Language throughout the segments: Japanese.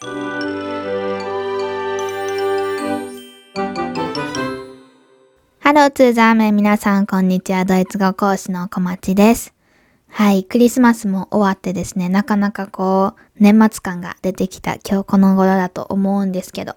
ハローツーザーメン皆さんこんにちは。ドイツ語講師の小町です。はい、クリスマスも終わってですね、なかなかこう、年末感が出てきた今日この頃だと思うんですけど、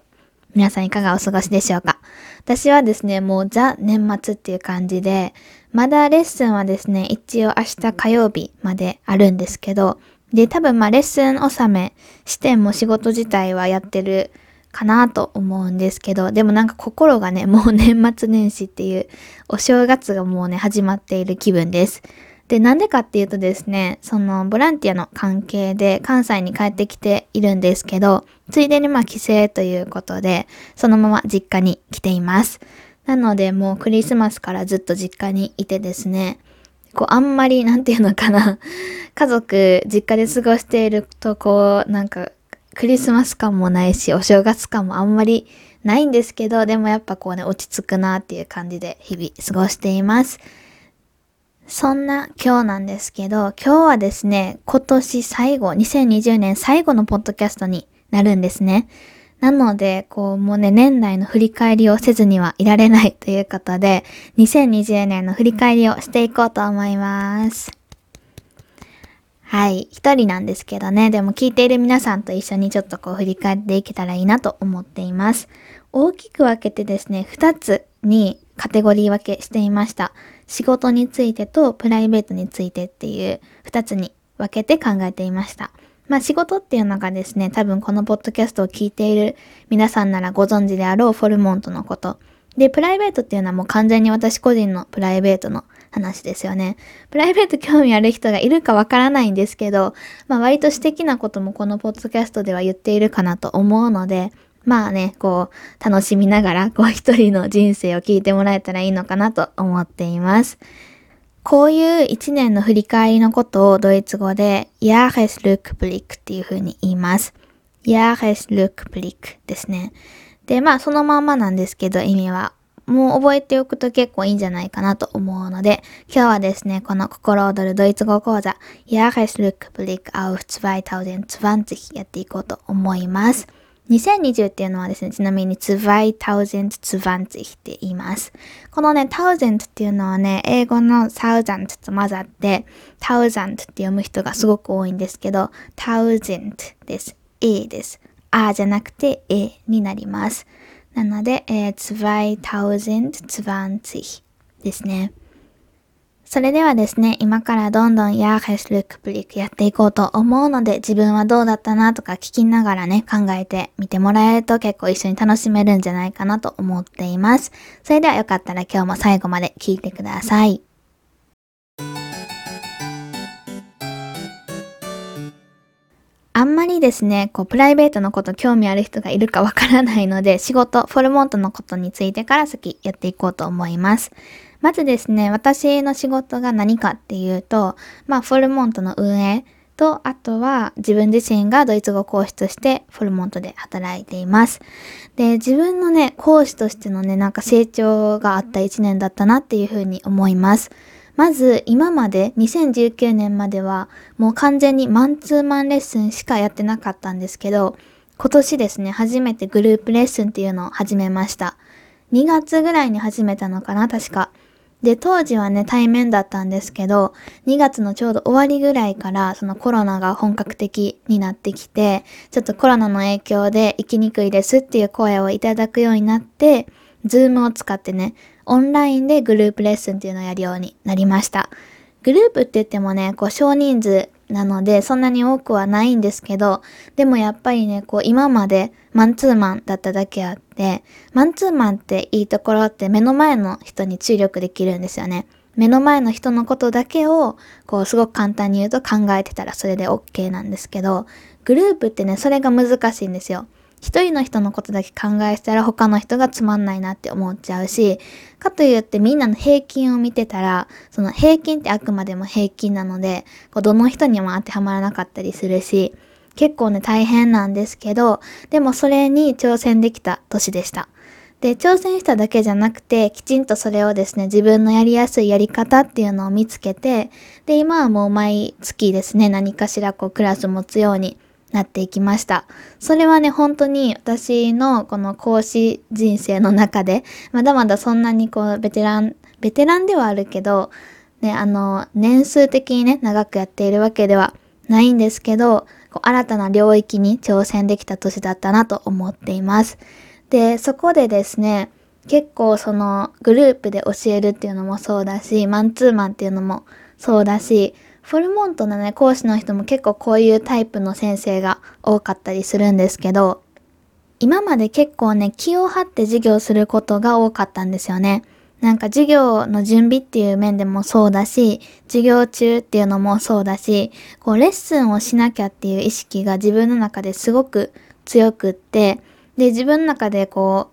皆さんいかがお過ごしでしょうか？私はですね、もうザ年末っていう感じで、まだレッスンはですね、一応明日火曜日まであるんですけど、で、多分まあレッスン納めしても仕事自体はやってるかなと思うんですけど、でもなんか心がね、もう年末年始っていうお正月がもうね、始まっている気分です。で、なんでかっていうとですね、そのボランティアの関係で関西に帰ってきているんですけど、ついでにまあ帰省ということで、そのまま実家に来ています。なのでもうクリスマスからずっと実家にいてですね、こうあんまりなんていうのかな、家族実家で過ごしているとこうなんかクリスマス感もないし、お正月感もあんまりないんですけど、でもやっぱこうね、落ち着くなっていう感じで日々過ごしています。そんな今日なんですけど、今日はですね、今年最後、2020年最後のポッドキャストになるんですね。なので、こう、もうね、年内の振り返りをせずにはいられないということで、2020年の振り返りをしていこうと思います。はい。一人なんですけどね、でも聞いている皆さんと一緒にちょっとこう振り返っていけたらいいなと思っています。大きく分けてですね、二つにカテゴリー分けしていました。仕事についてとプライベートについてっていう二つに分けて考えていました。まあ仕事っていうのがですね、多分このポッドキャストを聞いている皆さんならご存知であろうフォルモントのこと。で、プライベートっていうのはもう完全に私個人のプライベートの話ですよね。プライベート興味ある人がいるかわからないんですけど、まあ割と私的なこともこのポッドキャストでは言っているかなと思うので、まあね、こう、楽しみながら、こう一人の人生を聞いてもらえたらいいのかなと思っています。こういう一年の振り返りのことをドイツ語で Jahresrückblick っていう風に言います。Jahresrückblick ですね。で、まあそのまんまなんですけど意味はもう覚えておくと結構いいんじゃないかなと思うので、今日はですね、この心躍るドイツ語講座 Jahresrückblick auf 2020やっていこうと思います。2020っていうのはですね、ちなみに2020って言います。このね、1000っていうのはね、英語の thousand と混ざって、thousand って読む人がすごく多いんですけど、thousand です。A です。あじゃなくて A になります。なので、えー、2020ですね。それではですね、今からどんどんヤーヘスルックプリックやっていこうと思うので、自分はどうだったなとか聞きながらね、考えてみてもらえると結構一緒に楽しめるんじゃないかなと思っています。それではよかったら今日も最後まで聞いてください。あんまりですね、こう、プライベートのこと興味ある人がいるかわからないので、仕事、フォルモントのことについてから先やっていこうと思います。まずですね、私の仕事が何かっていうと、まあ、フォルモントの運営と、あとは自分自身がドイツ語講師としてフォルモントで働いています。で、自分のね、講師としてのね、なんか成長があった一年だったなっていうふうに思います。まず、今まで、2019年までは、もう完全にマンツーマンレッスンしかやってなかったんですけど、今年ですね、初めてグループレッスンっていうのを始めました。2月ぐらいに始めたのかな、確か。で、当時はね、対面だったんですけど、2月のちょうど終わりぐらいから、そのコロナが本格的になってきて、ちょっとコロナの影響で行きにくいですっていう声をいただくようになって、ズームを使ってね、オンラインでグループレッスンっていうのをやるようになりました。グループって言ってもね、こう少人数なので、そんなに多くはないんですけど、でもやっぱりね、こう今までマンツーマンだっただけあって、マンツーマンっていいところって目の前の人に注力できるんですよね。目の前の人のことだけを、こうすごく簡単に言うと考えてたらそれで OK なんですけど、グループってね、それが難しいんですよ。一人の人のことだけ考えしたら他の人がつまんないなって思っちゃうし、かといってみんなの平均を見てたら、その平均ってあくまでも平均なので、こうどの人にも当てはまらなかったりするし、結構ね大変なんですけど、でもそれに挑戦できた年でした。で、挑戦しただけじゃなくて、きちんとそれをですね、自分のやりやすいやり方っていうのを見つけて、で、今はもう毎月ですね、何かしらこうクラス持つようになっていきました。それはね、本当に私のこの講師人生の中で、まだまだそんなにこう、ベテラン、ベテランではあるけど、ね、あの、年数的にね、長くやっているわけではないんですけど、こう新たな領域に挑戦できた年だったなと思っています。で、そこでですね、結構そのグループで教えるっていうのもそうだし、マンツーマンっていうのもそうだし、フォルモントのね、講師の人も結構こういうタイプの先生が多かったりするんですけど、今まで結構ね、気を張って授業することが多かったんですよね。なんか授業の準備っていう面でもそうだし、授業中っていうのもそうだし、こうレッスンをしなきゃっていう意識が自分の中ですごく強くって、で、自分の中でこ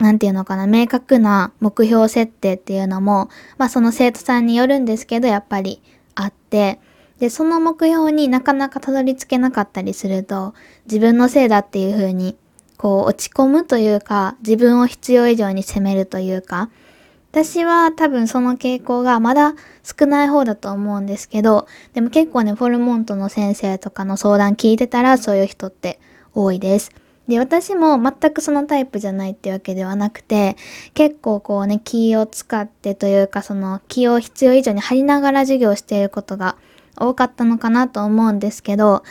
う、なんていうのかな、明確な目標設定っていうのも、まあその生徒さんによるんですけど、やっぱりあって、で、その目標になかなかたどり着けなかったりすると、自分のせいだっていう風に、こう落ち込むというか、自分を必要以上に責めるというか、私は多分その傾向がまだ少ない方だと思うんですけど、でも結構ね、フォルモントの先生とかの相談聞いてたらそういう人って多いです。で、私も全くそのタイプじゃないってわけではなくて、結構こうね、気を使ってというか、その気を必要以上に張りながら授業していることが多かったのかなと思うんですけど、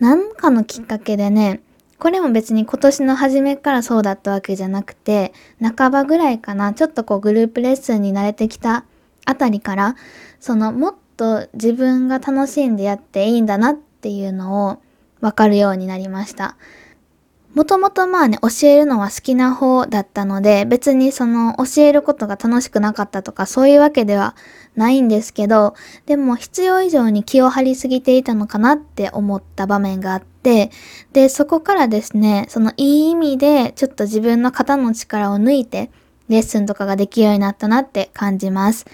なんかのきっかけでね、これも別に今年の初めからそうだったわけじゃなくて、半ばぐらいかな、ちょっとこうグループレッスンに慣れてきたあたりから、そのもっと自分が楽しんでやっていいんだなっていうのをわかるようになりました。もともとまあね、教えるのは好きな方だったので、別にその教えることが楽しくなかったとかそういうわけではないんですけど、でも必要以上に気を張りすぎていたのかなって思った場面があって、で、そこからですね、そのいい意味でちょっと自分の肩の力を抜いて、レッスンとかができるようになったなって感じます。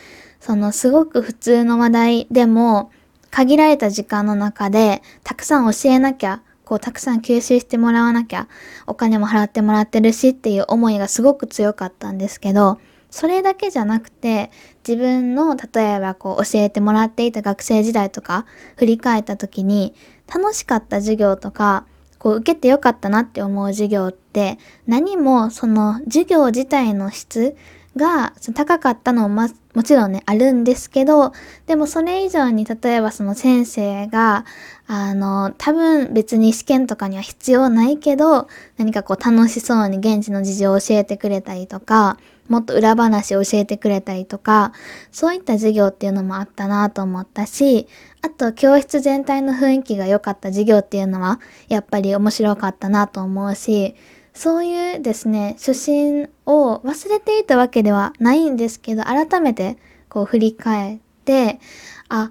そのすごく普通の話題でも、限られた時間の中でたくさん教えなきゃこうたくさん吸収してもらわなきゃお金も払ってもらってるしっていう思いがすごく強かったんですけど、それだけじゃなくて自分の例えばこう教えてもらっていた学生時代とか振り返った時に楽しかった授業とかこう受けてよかったなって思う授業って何もその授業自体の質が高かったのももちろんね、あるんですけど、でもそれ以上に例えばその先生が、あの、多分別に試験とかには必要ないけど、何かこう楽しそうに現地の事情を教えてくれたりとか、もっと裏話を教えてくれたりとか、そういった授業っていうのもあったなと思ったし、あと教室全体の雰囲気が良かった授業っていうのは、やっぱり面白かったなと思うし、そういうですね、初心を忘れていたわけではないんですけど、改めてこう振り返って、あ、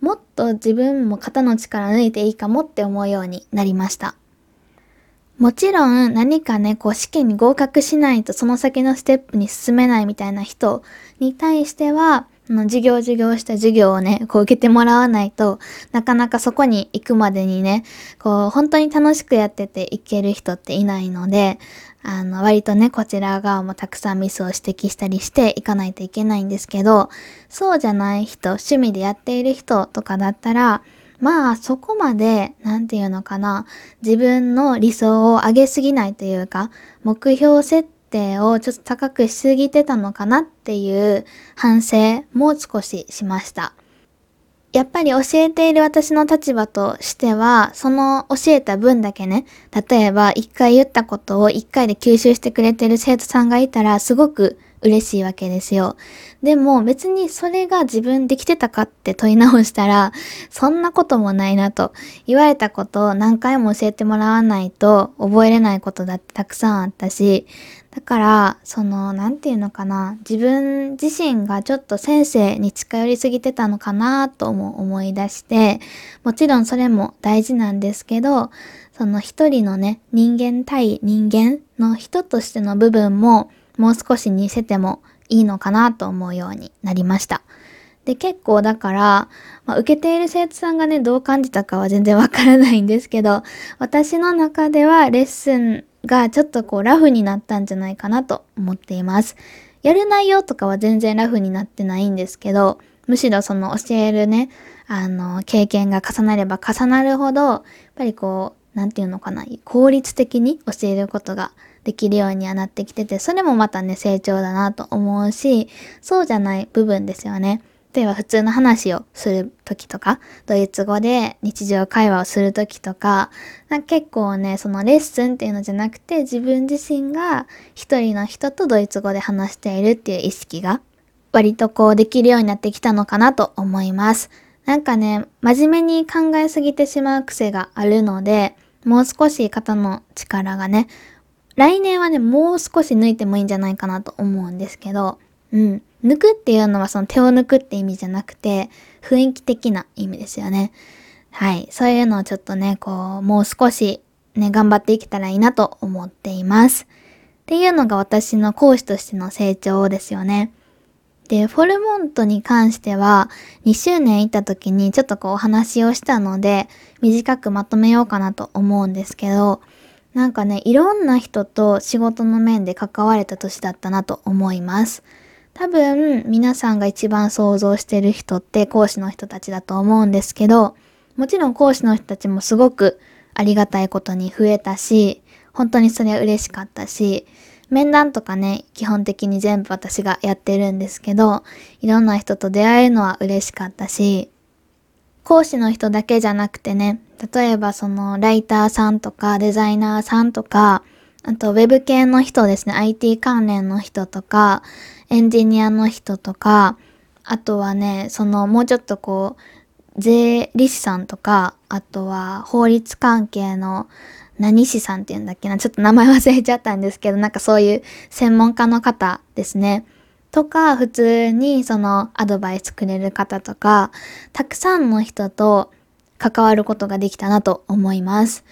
もっと自分も肩の力抜いていいかもって思うようになりました。もちろん何かね、こう試験に合格しないとその先のステップに進めないみたいな人に対しては、の授業授業した授業をね、こう受けてもらわないとなかなかそこに行くまでにね、こう本当に楽しくやってていける人っていないので、あの、割とね、こちら側もたくさんミスを指摘したりしていかないといけないんですけど、そうじゃない人、趣味でやっている人とかだったら、まあそこまで、なんていうのかな、自分の理想を上げすぎないというか、目標設定をちょっと高くしすぎてたのかなっていう反省も少ししました。やっぱり教えている私の立場としては、その教えた分だけね、例えば一回言ったことを一回で吸収してくれてる生徒さんがいたらすごく嬉しいわけですよ。でも別にそれが自分できてたかって問い直したら、そんなこともないなと。言われたことを何回も教えてもらわないと覚えれないことだってたくさんあったし、だから、その、なんていうのかな、自分自身がちょっと先生に近寄りすぎてたのかなとも思い出して、もちろんそれも大事なんですけど、その一人のね、人間対人間の人としての部分も、もう少し似せてもいいのかなと思うようになりました。で、結構だから、まあ、受けている生徒さんがね、どう感じたかは全然わからないんですけど、私の中ではレッスンがちょっとこうラフになったんじゃないかなと思っています。やる内容とかは全然ラフになってないんですけど、むしろその教えるね、あの、経験が重なれば重なるほど、やっぱりこう、なんていうのかな、効率的に教えることができるようにはなってきてて、それもまたね、成長だなと思うし、そうじゃない部分ですよね。例えば普通の話をする時とか、ドイツ語で日常会話をする時とか、か結構ね、そのレッスンっていうのじゃなくて、自分自身が一人の人とドイツ語で話しているっていう意識が、割とこうできるようになってきたのかなと思います。なんかね、真面目に考えすぎてしまう癖があるので、もう少し肩の力がね、来年はね、もう少し抜いてもいいんじゃないかなと思うんですけど、うん。抜くっていうのはその手を抜くって意味じゃなくて、雰囲気的な意味ですよね。はい。そういうのをちょっとね、こう、もう少しね、頑張っていけたらいいなと思っています。っていうのが私の講師としての成長ですよね。で、フォルモントに関しては、2周年行った時にちょっとこうお話をしたので、短くまとめようかなと思うんですけど、なんかね、いろんな人と仕事の面で関われた年だったなと思います。多分、皆さんが一番想像してる人って講師の人たちだと思うんですけど、もちろん講師の人たちもすごくありがたいことに増えたし、本当にそれは嬉しかったし、面談とかね、基本的に全部私がやってるんですけど、いろんな人と出会えるのは嬉しかったし、講師の人だけじゃなくてね、例えばそのライターさんとかデザイナーさんとか、あとウェブ系の人ですね、IT 関連の人とか、エンジニアの人とか、あとはね、そのもうちょっとこう、税理士さんとか、あとは法律関係の何士さんって言うんだっけな、ちょっと名前忘れちゃったんですけど、なんかそういう専門家の方ですね。とか、普通にそのアドバイスくれる方とか、たくさんの人と関わることができたなと思います。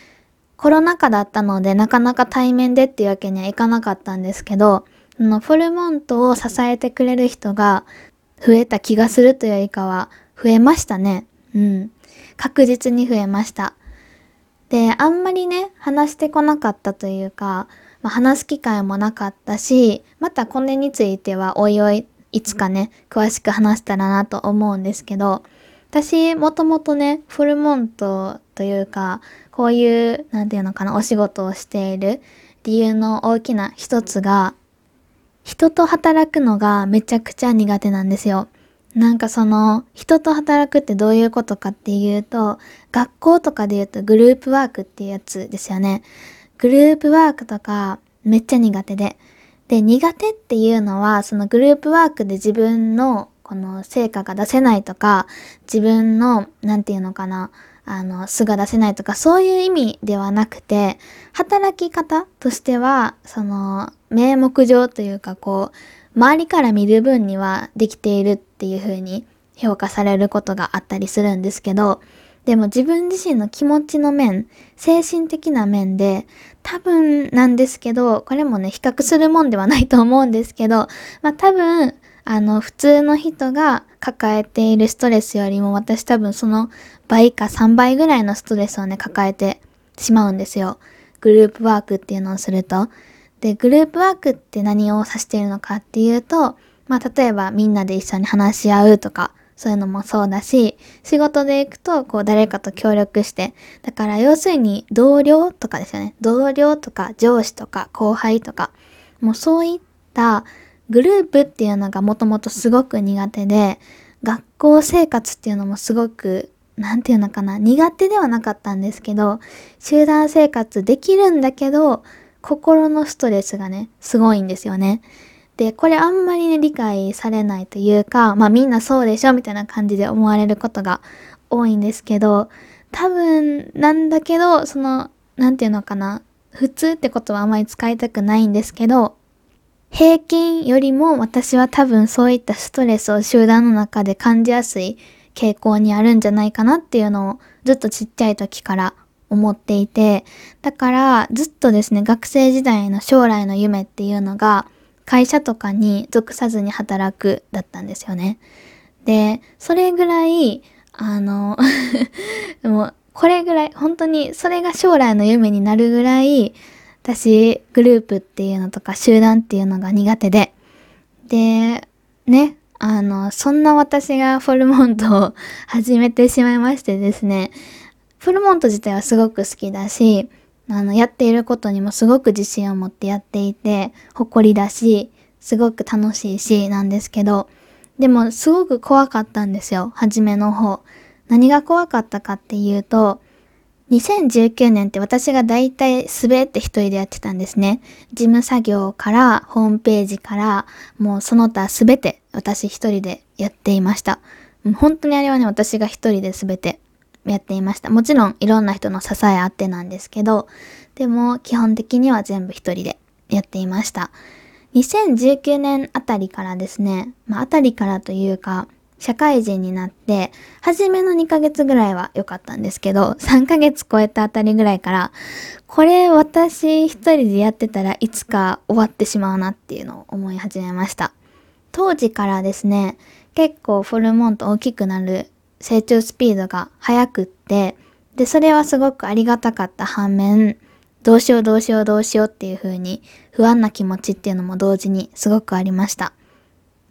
コロナ禍だったのでなかなか対面でっていうわけにはいかなかったんですけど、のフォルモントを支えてくれる人が増えた気がするというよりかは増えましたね。うん。確実に増えました。で、あんまりね、話してこなかったというか、まあ、話す機会もなかったし、またこれについてはおいおいいつかね、詳しく話したらなと思うんですけど、私、もともとね、フォルモントというか、こういう、なんていうのかな、お仕事をしている理由の大きな一つが、人と働くのがめちゃくちゃ苦手なんですよ。なんかその、人と働くってどういうことかっていうと、学校とかで言うとグループワークっていうやつですよね。グループワークとかめっちゃ苦手で。で、苦手っていうのは、そのグループワークで自分のこの成果が出せないとか、自分の、なんていうのかな、あの、素が出せないとか、そういう意味ではなくて、働き方としては、その、名目上というか、こう、周りから見る分にはできているっていう風に評価されることがあったりするんですけど、でも自分自身の気持ちの面、精神的な面で、多分なんですけど、これもね、比較するもんではないと思うんですけど、まあ多分、あの、普通の人が抱えているストレスよりも私多分その倍か3倍ぐらいのストレスをね、抱えてしまうんですよ。グループワークっていうのをすると。で、グループワークって何を指しているのかっていうと、まあ例えばみんなで一緒に話し合うとか、そういうのもそうだし、仕事で行くと、こう誰かと協力して、だから要するに同僚とかですよね。同僚とか上司とか後輩とか、もうそういったグループっていうのがもともとすごく苦手で、学校生活っていうのもすごく、なんていうのかな、苦手ではなかったんですけど、集団生活できるんだけど、心のストレスがね、すごいんですよね。で、これあんまりね、理解されないというか、まあみんなそうでしょみたいな感じで思われることが多いんですけど、多分なんだけど、その、なんていうのかな、普通ってことはあまり使いたくないんですけど、平均よりも私は多分そういったストレスを集団の中で感じやすい傾向にあるんじゃないかなっていうのをずっとちっちゃい時から思っていて、だからずっとですね、学生時代の将来の夢っていうのが、会社とかに属さずに働くだったんですよね。で、それぐらい、あの もう、これぐらい、本当に、それが将来の夢になるぐらい、私、グループっていうのとか集団っていうのが苦手で、で、ね、あの、そんな私がフォルモントを始めてしまいましてですね、フォルモント自体はすごく好きだし、あの、やっていることにもすごく自信を持ってやっていて、誇りだし、すごく楽しいし、なんですけど、でもすごく怖かったんですよ、初めの方。何が怖かったかっていうと、2019年って私が大体滑って一人でやってたんですね。事務作業からホームページからもうその他すべて私一人でやっていました。本当にあれはね、私が一人で全てやっていました。もちろんいろんな人の支えあってなんですけど、でも基本的には全部一人でやっていました。2019年あたりからですね、まああたりからというか、社会人になって、初めの2ヶ月ぐらいは良かったんですけど、3ヶ月超えたあたりぐらいから、これ私一人でやってたらいつか終わってしまうなっていうのを思い始めました。当時からですね、結構フォルモンと大きくなる成長スピードが速くって、で、それはすごくありがたかった反面、どうしようどうしようどうしようっていう風に不安な気持ちっていうのも同時にすごくありました。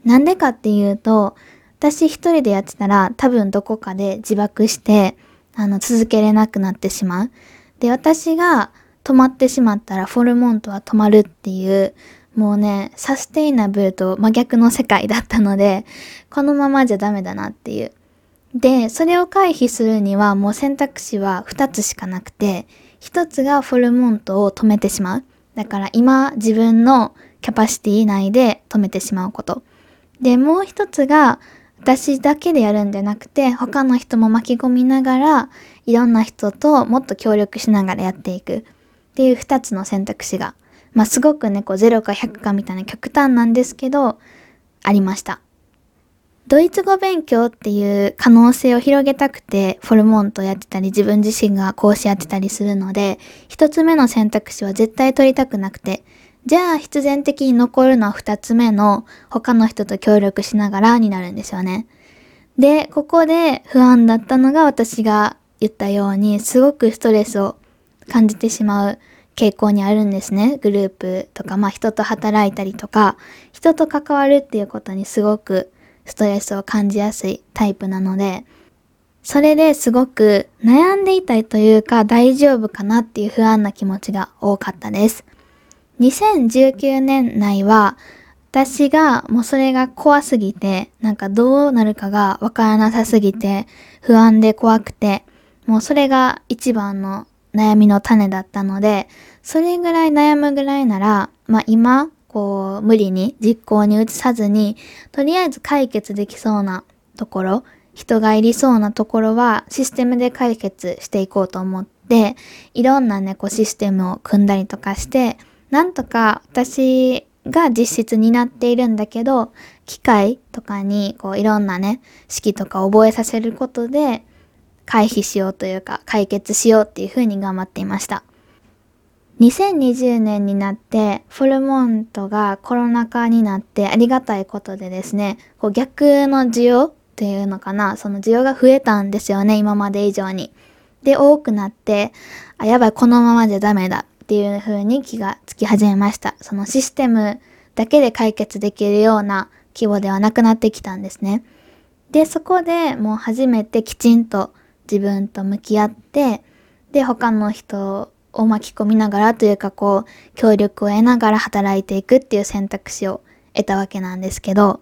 なんでかっていうと、私一人でやってたら多分どこかで自爆して、あの、続けれなくなってしまう。で、私が止まってしまったらフォルモントは止まるっていう、もうね、サステイナブルと真逆の世界だったので、このままじゃダメだなっていう。で、それを回避するにはもう選択肢は2つしかなくて、1つがフォルモントを止めてしまう。だから今自分のキャパシティ内で止めてしまうこと。で、もう1つが私だけでやるんじゃなくて、他の人も巻き込みながら、いろんな人ともっと協力しながらやっていくっていう二つの選択肢が、まあすごくね、こう0か100かみたいな極端なんですけど、ありました。ドイツ語勉強っていう可能性を広げたくて、フォルモントやってたり、自分自身が講師やってたりするので、一つ目の選択肢は絶対取りたくなくて、じゃあ必然的に残るのは二つ目の他の人と協力しながらになるんですよね。で、ここで不安だったのが私が言ったようにすごくストレスを感じてしまう傾向にあるんですね。グループとか、まあ人と働いたりとか、人と関わるっていうことにすごくストレスを感じやすいタイプなので、それですごく悩んでいたいというか大丈夫かなっていう不安な気持ちが多かったです。2019年内は、私がもうそれが怖すぎて、なんかどうなるかがわからなさすぎて、不安で怖くて、もうそれが一番の悩みの種だったので、それぐらい悩むぐらいなら、まあ今、こう、無理に実行に移さずに、とりあえず解決できそうなところ、人がいりそうなところはシステムで解決していこうと思って、いろんなね、こうシステムを組んだりとかして、なんとか私が実質になっているんだけど、機械とかにこういろんなね、式とか覚えさせることで回避しようというか解決しようっていう風に頑張っていました。2020年になってフォルモントがコロナ禍になってありがたいことでですね、こう逆の需要っていうのかな、その需要が増えたんですよね、今まで以上に。で、多くなって、あ、やばい、このままじゃダメだっていう風に気がつき始めました。そのシステムだけで解決できるような規模ではなくなってきたんですね。で、そこでもう初めてきちんと自分と向き合って、で、他の人を巻き込みながらというかこう、協力を得ながら働いていくっていう選択肢を得たわけなんですけど、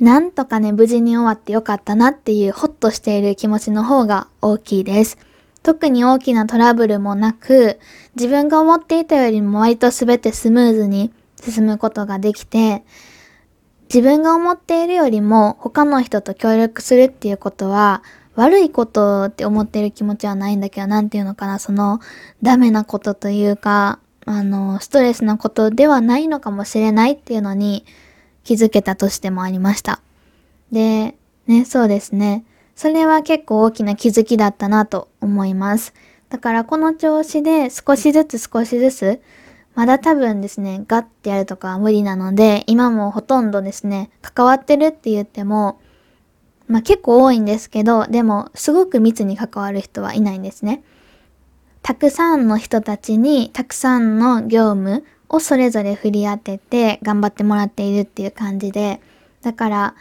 なんとかね、無事に終わってよかったなっていうほっとしている気持ちの方が大きいです。特に大きなトラブルもなく、自分が思っていたよりも割と全てスムーズに進むことができて、自分が思っているよりも他の人と協力するっていうことは悪いことって思ってる気持ちはないんだけど、なんていうのかな、そのダメなことというか、あの、ストレスなことではないのかもしれないっていうのに気づけたとしてもありました。で、ね、そうですね。それは結構大きな気づきだったなと思います。だからこの調子で少しずつ少しずつ、まだ多分ですね、ガッてやるとかは無理なので、今もほとんどですね、関わってるって言っても、まあ結構多いんですけど、でもすごく密に関わる人はいないんですね。たくさんの人たちにたくさんの業務をそれぞれ振り当てて頑張ってもらっているっていう感じで、だから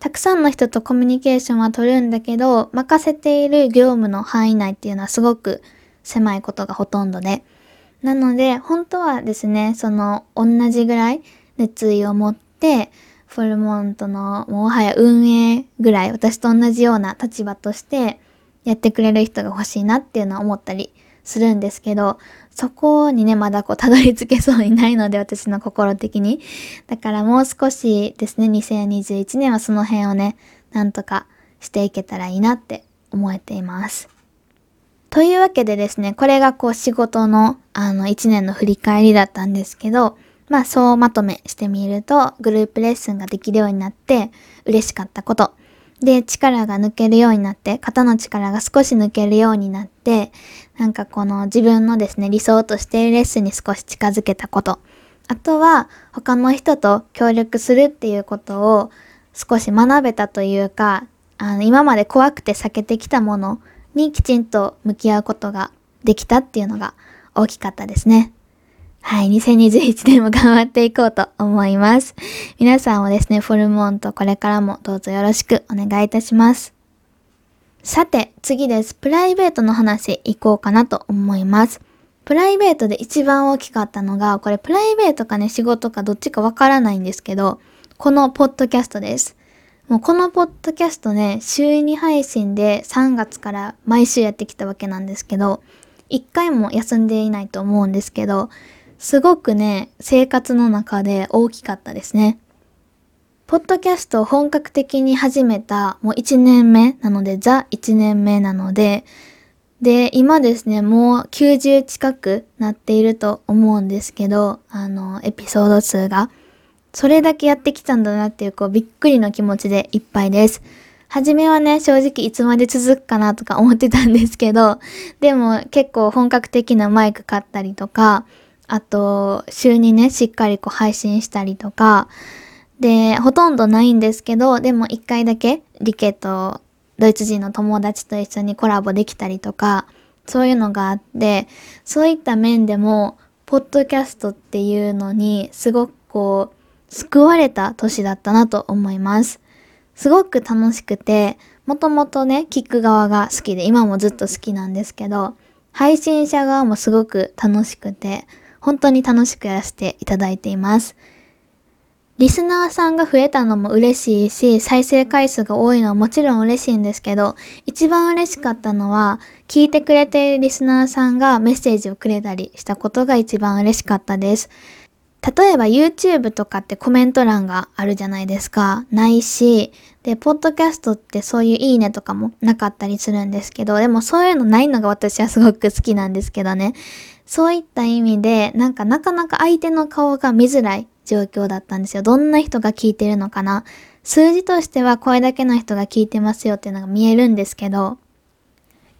たくさんの人とコミュニケーションは取るんだけど、任せている業務の範囲内っていうのはすごく狭いことがほとんどで。なので、本当はですね、その同じぐらい熱意を持って、フォルモントのもはや運営ぐらい私と同じような立場としてやってくれる人が欲しいなっていうのは思ったりするんですけど、そこにね、まだこう、たどり着けそうにないので、私の心的に。だからもう少しですね、2021年はその辺をね、なんとかしていけたらいいなって思えています。というわけでですね、これがこう仕事のあの1年の振り返りだったんですけど、まあそうまとめしてみると、グループレッスンができるようになって嬉しかったこと。で、力が抜けるようになって、肩の力が少し抜けるようになって、なんかこの自分のですね、理想としているレッスンに少し近づけたこと。あとは、他の人と協力するっていうことを少し学べたというか、あの、今まで怖くて避けてきたものにきちんと向き合うことができたっていうのが大きかったですね。はい、2021年も頑張っていこうと思います。皆さんもですね、フォルモンとこれからもどうぞよろしくお願いいたします。さて、次です。プライベートの話行こうかなと思います。プライベートで一番大きかったのが、これプライベートかね、仕事かどっちかわからないんですけど、このポッドキャストです。もうこのポッドキャストね、週2配信で3月から毎週やってきたわけなんですけど、一回も休んでいないと思うんですけど、すごくね、生活の中で大きかったですね。ポッドキャストを本格的に始めたもう1年目なので、ザ1年目なので、で、今ですね、もう90近くなっていると思うんですけど、あの、エピソード数が。それだけやってきたんだなっていう、こう、びっくりの気持ちでいっぱいです。はじめはね、正直いつまで続くかなとか思ってたんですけど、でも結構本格的なマイク買ったりとか、あと、週にね、しっかりこう配信したりとか、で、ほとんどないんですけど、でも一回だけ、リケとドイツ人の友達と一緒にコラボできたりとか、そういうのがあって、そういった面でも、ポッドキャストっていうのに、すごくこう、救われた年だったなと思います。すごく楽しくて、もともとね、聞く側が好きで、今もずっと好きなんですけど、配信者側もすごく楽しくて、本当に楽しくやらせていただいています。リスナーさんが増えたのも嬉しいし、再生回数が多いのはもちろん嬉しいんですけど、一番嬉しかったのは、聞いてくれているリスナーさんがメッセージをくれたりしたことが一番嬉しかったです。例えば YouTube とかってコメント欄があるじゃないですか。ないし、で、ポッドキャストってそういういいねとかもなかったりするんですけど、でもそういうのないのが私はすごく好きなんですけどね。そういった意味で、なんかなかなか相手の顔が見づらい状況だったんですよ。どんな人が聞いてるのかな。数字としてはこれだけの人が聞いてますよっていうのが見えるんですけど、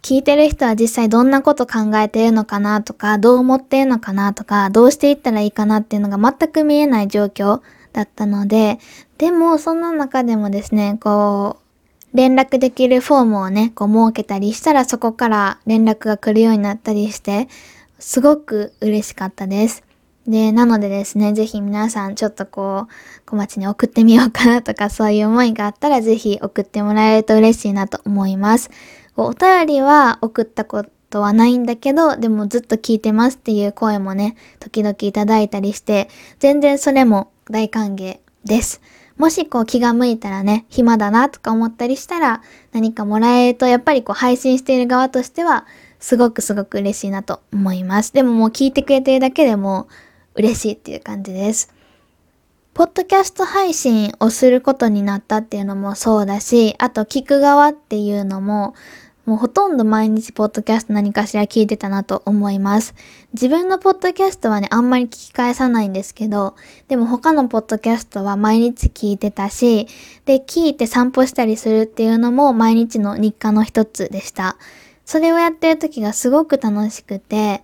聞いてる人は実際どんなこと考えてるのかなとか、どう思ってるのかなとか、どうしていったらいいかなっていうのが全く見えない状況だったので、でもそんな中でもですね、こう、連絡できるフォームをね、こう設けたりしたらそこから連絡が来るようになったりして、すごく嬉しかったです。で、なのでですね、ぜひ皆さんちょっとこう、小町に送ってみようかなとか そういう思いがあったらぜひ送ってもらえると嬉しいなと思います。お便りは送ったことはないんだけど、でもずっと聞いてますっていう声もね、時々いただいたりして、全然それも大歓迎です。もしこう気が向いたらね、暇だなとか思ったりしたら、何かもらえると、やっぱりこう配信している側としては、すごくすごく嬉しいなと思います。でももう聞いてくれてるだけでも嬉しいっていう感じです。ポッドキャスト配信をすることになったっていうのもそうだし、あと聞く側っていうのも、もうほとんど毎日ポッドキャスト何かしら聞いてたなと思います。自分のポッドキャストはね、あんまり聞き返さないんですけど、でも他のポッドキャストは毎日聞いてたし、で、聞いて散歩したりするっていうのも毎日の日課の一つでした。それをやってる時がすごく楽しくて、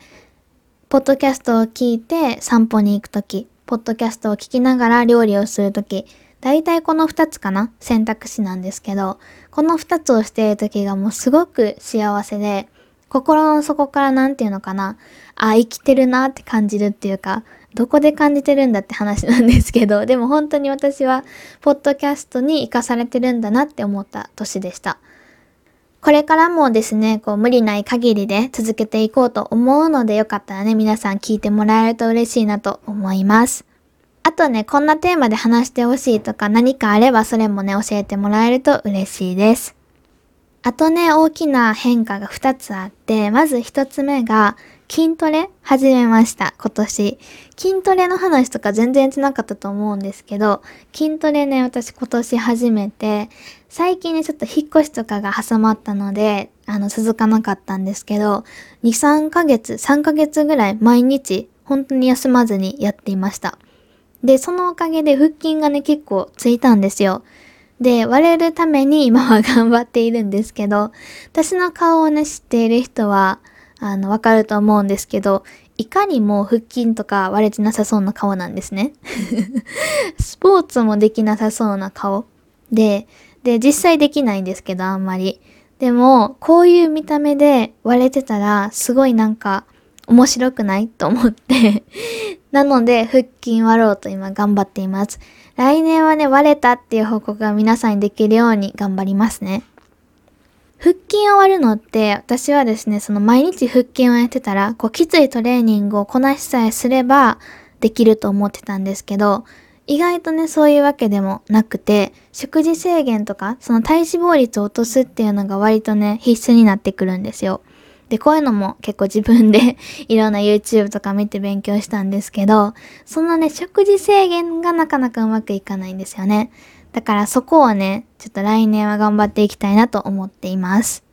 ポッドキャストを聞いて散歩に行く時、ポッドキャストを聞きながら料理をする時、大体この二つかな選択肢なんですけど、この二つをしている時がもうすごく幸せで、心の底からなんていうのかな、あ、生きてるなって感じるっていうか、どこで感じてるんだって話なんですけど、でも本当に私は、ポッドキャストに活かされてるんだなって思った年でした。これからもですね、こう無理ない限りで続けていこうと思うのでよかったらね、皆さん聞いてもらえると嬉しいなと思います。あとね、こんなテーマで話してほしいとか何かあればそれもね、教えてもらえると嬉しいです。あとね、大きな変化が2つあって、まず1つ目が、筋トレ始めました、今年。筋トレの話とか全然しなかったと思うんですけど、筋トレね、私今年始めて、最近ね、ちょっと引っ越しとかが挟まったので、あの、続かなかったんですけど、2、3ヶ月、3ヶ月ぐらい毎日、本当に休まずにやっていました。で、そのおかげで腹筋がね、結構ついたんですよ。で、割れるために今は 頑張っているんですけど、私の顔をね、知っている人は、あの、わかると思うんですけど、いかにも腹筋とか割れてなさそうな顔なんですね。スポーツもできなさそうな顔。で、で、実際できないんですけど、あんまり。でも、こういう見た目で割れてたら、すごいなんか、面白くないと思って なので、腹筋割ろうと今頑張っています。来年はね、割れたっていう報告が皆さんにできるように頑張りますね。腹筋を割るのって、私はですね、その毎日腹筋をやってたら、こう、きついトレーニングをこなしさえすれば、できると思ってたんですけど、意外とね、そういうわけでもなくて、食事制限とか、その体脂肪率を落とすっていうのが割とね、必須になってくるんですよ。で、こういうのも結構自分で いろんな YouTube とか見て勉強したんですけど、そのね、食事制限がなかなかうまくいかないんですよね。だからそこをね、ちょっと来年は頑張っていきたいなと思っています。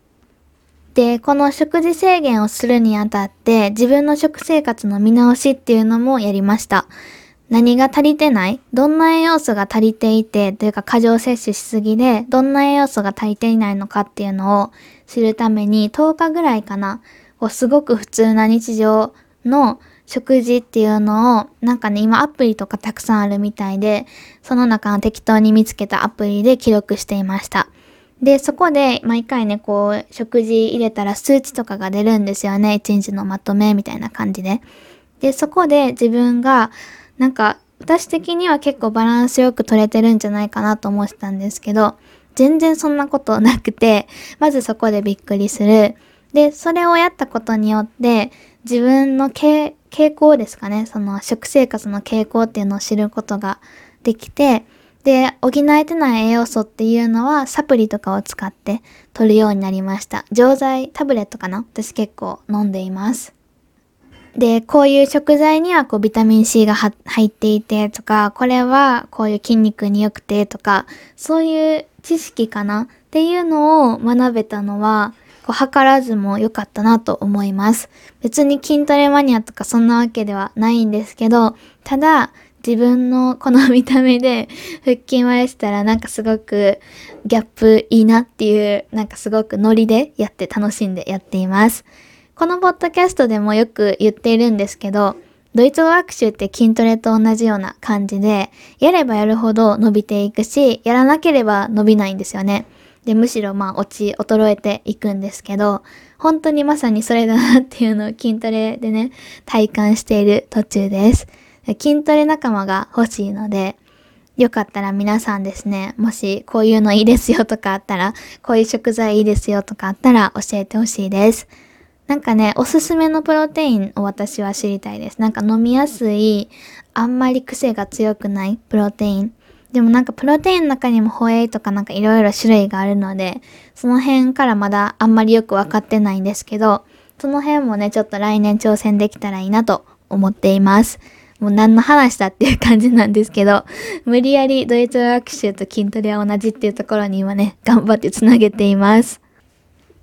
で、この食事制限をするにあたって、自分の食生活の見直しっていうのもやりました。何が足りてない？どんな栄養素が足りていて、というか過剰摂取しすぎで、どんな栄養素が足りていないのかっていうのを知るために、10日ぐらいかな、こうすごく普通な日常の食事っていうのを、なんかね、今アプリとかたくさんあるみたいで、その中の適当に見つけたアプリで記録していました。で、そこで毎回ね、こう、食事入れたら数値とかが出るんですよね。一日のまとめみたいな感じで。で、そこで自分が、なんか、私的には結構バランスよく取れてるんじゃないかなと思ってたんですけど、全然そんなことなくて、まずそこでびっくりする。で、それをやったことによって、自分の傾向ですかね、その食生活の傾向っていうのを知ることができて、で、補えてない栄養素っていうのはサプリとかを使って取るようになりました。錠剤、タブレットかな？私結構飲んでいます。で、こういう食材にはこうビタミン C が入っていてとか、これはこういう筋肉に良くてとか、そういう知識かなっていうのを学べたのは、こう、図らずも良かったなと思います。別に筋トレマニアとかそんなわけではないんですけど、ただ、自分のこの見た目で 腹筋割れてたらなんかすごくギャップいいなっていう、なんかすごくノリでやって楽しんでやっています。このポッドキャストでもよく言っているんですけど、ドイツ語学習って筋トレと同じような感じで、やればやるほど伸びていくし、やらなければ伸びないんですよね。で、むしろまあ落ち、衰えていくんですけど、本当にまさにそれだなっていうのを筋トレでね、体感している途中です。筋トレ仲間が欲しいので、よかったら皆さんですね、もしこういうのいいですよとかあったら、こういう食材いいですよとかあったら教えてほしいです。なんかね、おすすめのプロテインを私は知りたいです。なんか飲みやすい、あんまり癖が強くないプロテイン。でもなんかプロテインの中にもホエイとかなんかいろいろ種類があるので、その辺からまだあんまりよくわかってないんですけど、その辺もね、ちょっと来年挑戦できたらいいなと思っています。もう何の話だっていう感じなんですけど、無理やりドイツ学習と筋トレは同じっていうところに今ね、頑張ってつなげています。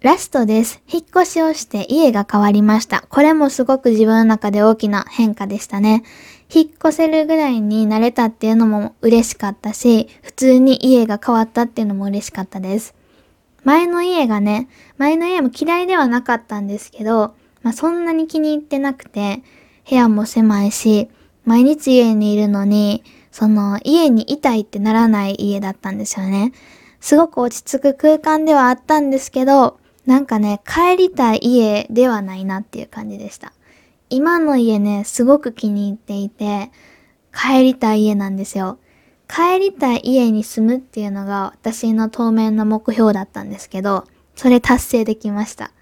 ラストです。引っ越しをして家が変わりました。これもすごく自分の中で大きな変化でしたね。引っ越せるぐらいになれたっていうのも嬉しかったし、普通に家が変わったっていうのも嬉しかったです。前の家がね、前の家も嫌いではなかったんですけど、まあそんなに気に入ってなくて、部屋も狭いし、毎日家にいるのに、その家にいたいってならない家だったんですよね。すごく落ち着く空間ではあったんですけど、なんかね、帰りたい家ではないなっていう感じでした。今の家ね、すごく気に入っていて、帰りたい家なんですよ。帰りたい家に住むっていうのが私の当面の目標だったんですけど、それ達成できました。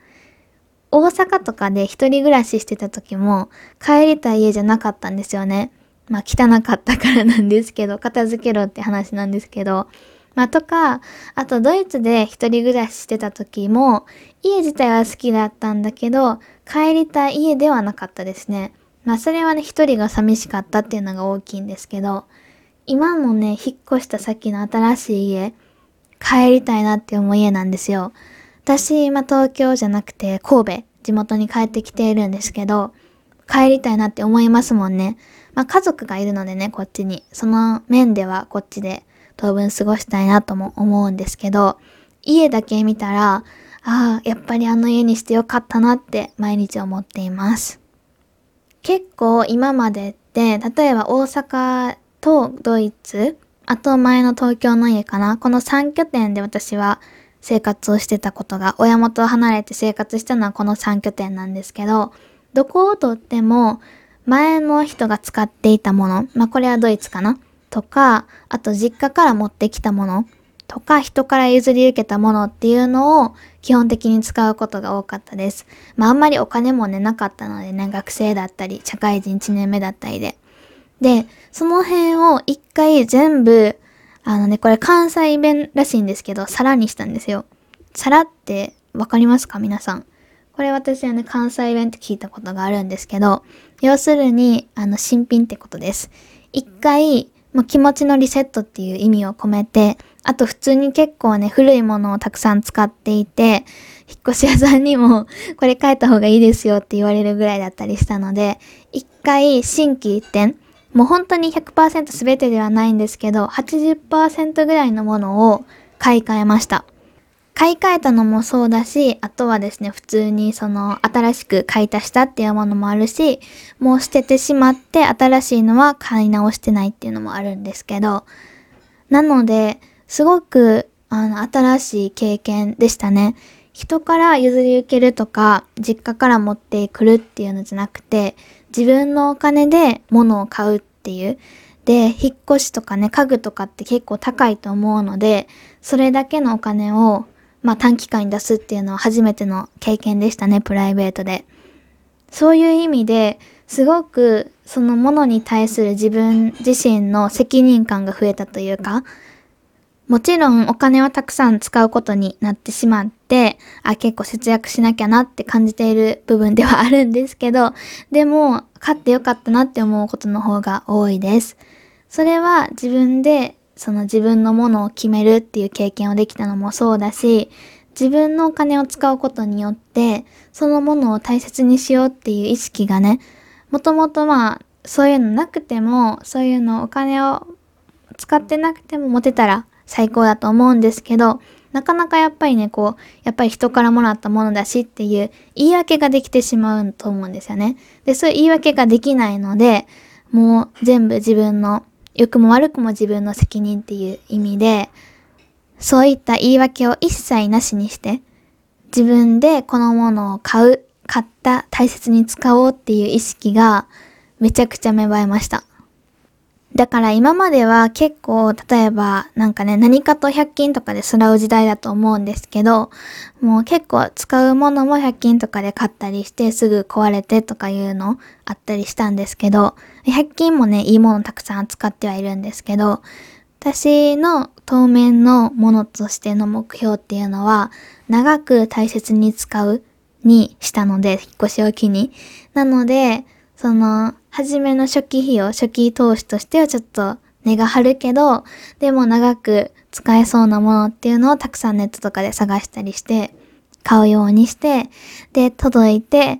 大阪とかで一人暮らししてた時も帰りたい家じゃなかったんですよね。まあ汚かったからなんですけど、片付けろって話なんですけど、まあとか、あとドイツで一人暮らししてた時も、家自体は好きだったんだけど、帰りたい家ではなかったですね。まあそれはね、一人が寂しかったっていうのが大きいんですけど、今もね、引っ越した先の新しい家、帰りたいなって思う家なんですよ。私、今東京じゃなくて神戸、地元に帰ってきているんですけど、帰りたいなって思いますもんね。まあ家族がいるのでね、こっちに。その面ではこっちで当分過ごしたいなとも思うんですけど、家だけ見たら、ああ、やっぱりあの家にしてよかったなって毎日思っています。結構今までって、例えば大阪とドイツ、あと前の東京の家かな、この3拠点で私は生活をしてたことが、親元を離れて生活したのはこの3拠点なんですけど、どこをとっても前の人が使っていたもの、まあこれはドイツかなとか、あと実家から持ってきたものとか、人から譲り受けたものっていうのを基本的に使うことが多かったです。まああんまりお金もね、なかったのでね、学生だったり、社会人1年目だったりで。で、その辺を一回全部、あのね、これ関西弁らしいんですけど、皿にしたんですよ。皿ってわかりますか？皆さん。これ私はね、関西弁って聞いたことがあるんですけど、要するに、あの、新品ってことです。一回、もう気持ちのリセットっていう意味を込めて、あと普通に結構ね、古いものをたくさん使っていて、引っ越し屋さんにも、これ変えた方がいいですよって言われるぐらいだったりしたので、一回新規一点、もう本当に100%全てではないんですけど、80%ぐらいのものを買い替えました。買い替えたのもそうだし、あとはですね、普通にその新しく買い足したっていうものもあるし、もう捨ててしまって新しいのは買い直してないっていうのもあるんですけど、なので、すごくあの新しい経験でしたね。人から譲り受けるとか、実家から持ってくるっていうのじゃなくて、自分のお金で物を買うっていう。で、引っ越しとかね、家具とかって結構高いと思うので、それだけのお金をまあ短期間に出すっていうのは初めての経験でしたね、プライベートで。そういう意味で、すごくそのものに対する自分自身の責任感が増えたというか、もちろんお金をたくさん使うことになってしまって、あ、結構節約しなきゃなって感じている部分ではあるんですけど、でも、買ってよかったなって思うことの方が多いです。それは自分でその自分のものを決めるっていう経験をできたのもそうだし、自分のお金を使うことによって、そのものを大切にしようっていう意識がね、もともとまあ、そういうのなくても、そういうのお金を使ってなくても持てたら最高だと思うんですけど、なかなかやっぱりね、こう、やっぱり人からもらったものだしっていう言い訳ができてしまうと思うんですよね。で、そういう言い訳ができないので、もう全部自分の良くも悪くも自分の責任っていう意味で、そういった言い訳を一切なしにして、自分でこのものを買う、買った、大切に使おうっていう意識がめちゃくちゃ芽生えました。だから今までは結構、例えばなんかね、何かと100均とかですらう時代だと思うんですけど、もう結構使うものも100均とかで買ったりしてすぐ壊れてとかいうのあったりしたんですけど、100均もね、いいものたくさん扱ってはいるんですけど、私の当面のものとしての目標っていうのは、長く大切に使うにしたので、引っ越しを機に。なので、その、初めの初期費用、初期投資としてはちょっと値が張るけど、でも長く使えそうなものっていうのをたくさんネットとかで探したりして、買うようにして、で、届いて、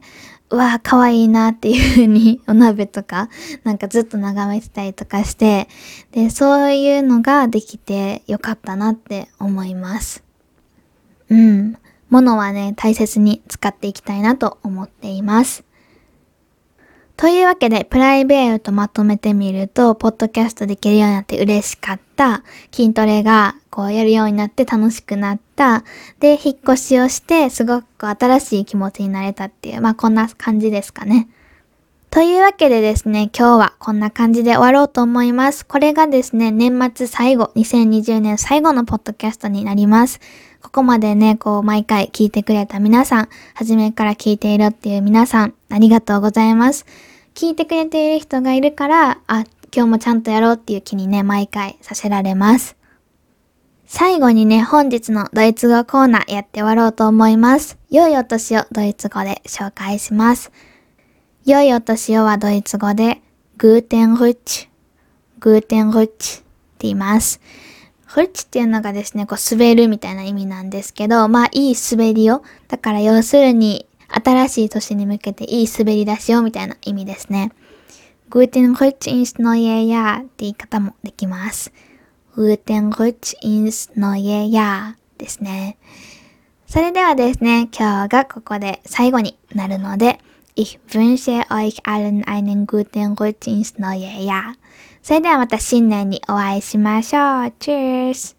うわぁ、可愛いなっていう風に お鍋とか、なんかずっと眺めてたりとかして、で、そういうのができてよかったなって思います。うん。物はね、大切に使っていきたいなと思っています。というわけで、プライベートまとめてみると、ポッドキャストできるようになって嬉しかった筋トレが、こうやるようになって楽しくなった。で、引っ越しをしてすごく新しい気持ちになれたっていう、まあこんな感じですかね。というわけでですね、今日はこんな感じで終わろうと思います。これがですね、年末最後、2020年最後のポッドキャストになります。ここまでね、こう、毎回聞いてくれた皆さん、初めから聞いているっていう皆さん、ありがとうございます。聞いてくれている人がいるから、あ、今日もちゃんとやろうっていう気にね、毎回させられます。最後にね、本日のドイツ語コーナーやって終わろうと思います。良いお年をドイツ語で紹介します。良いお年をはドイツ語で、グーテンフッチ、グーテンフッチって言います。フッチっていうのがですね、こう滑るみたいな意味なんですけど、まあいい滑りを。だから要するに、新しい年に向けていい滑り出しをみたいな意味ですね。Guten Rutsch ins neue Jahr って言い方もできます。Guten Rutsch ins neue Jahr ですね。それではですね、今日がここで最後になるので、Ich wünsche euch allen einen guten Rutsch ins neue Jahr. それではまた新年にお会いしましょう。Cheers!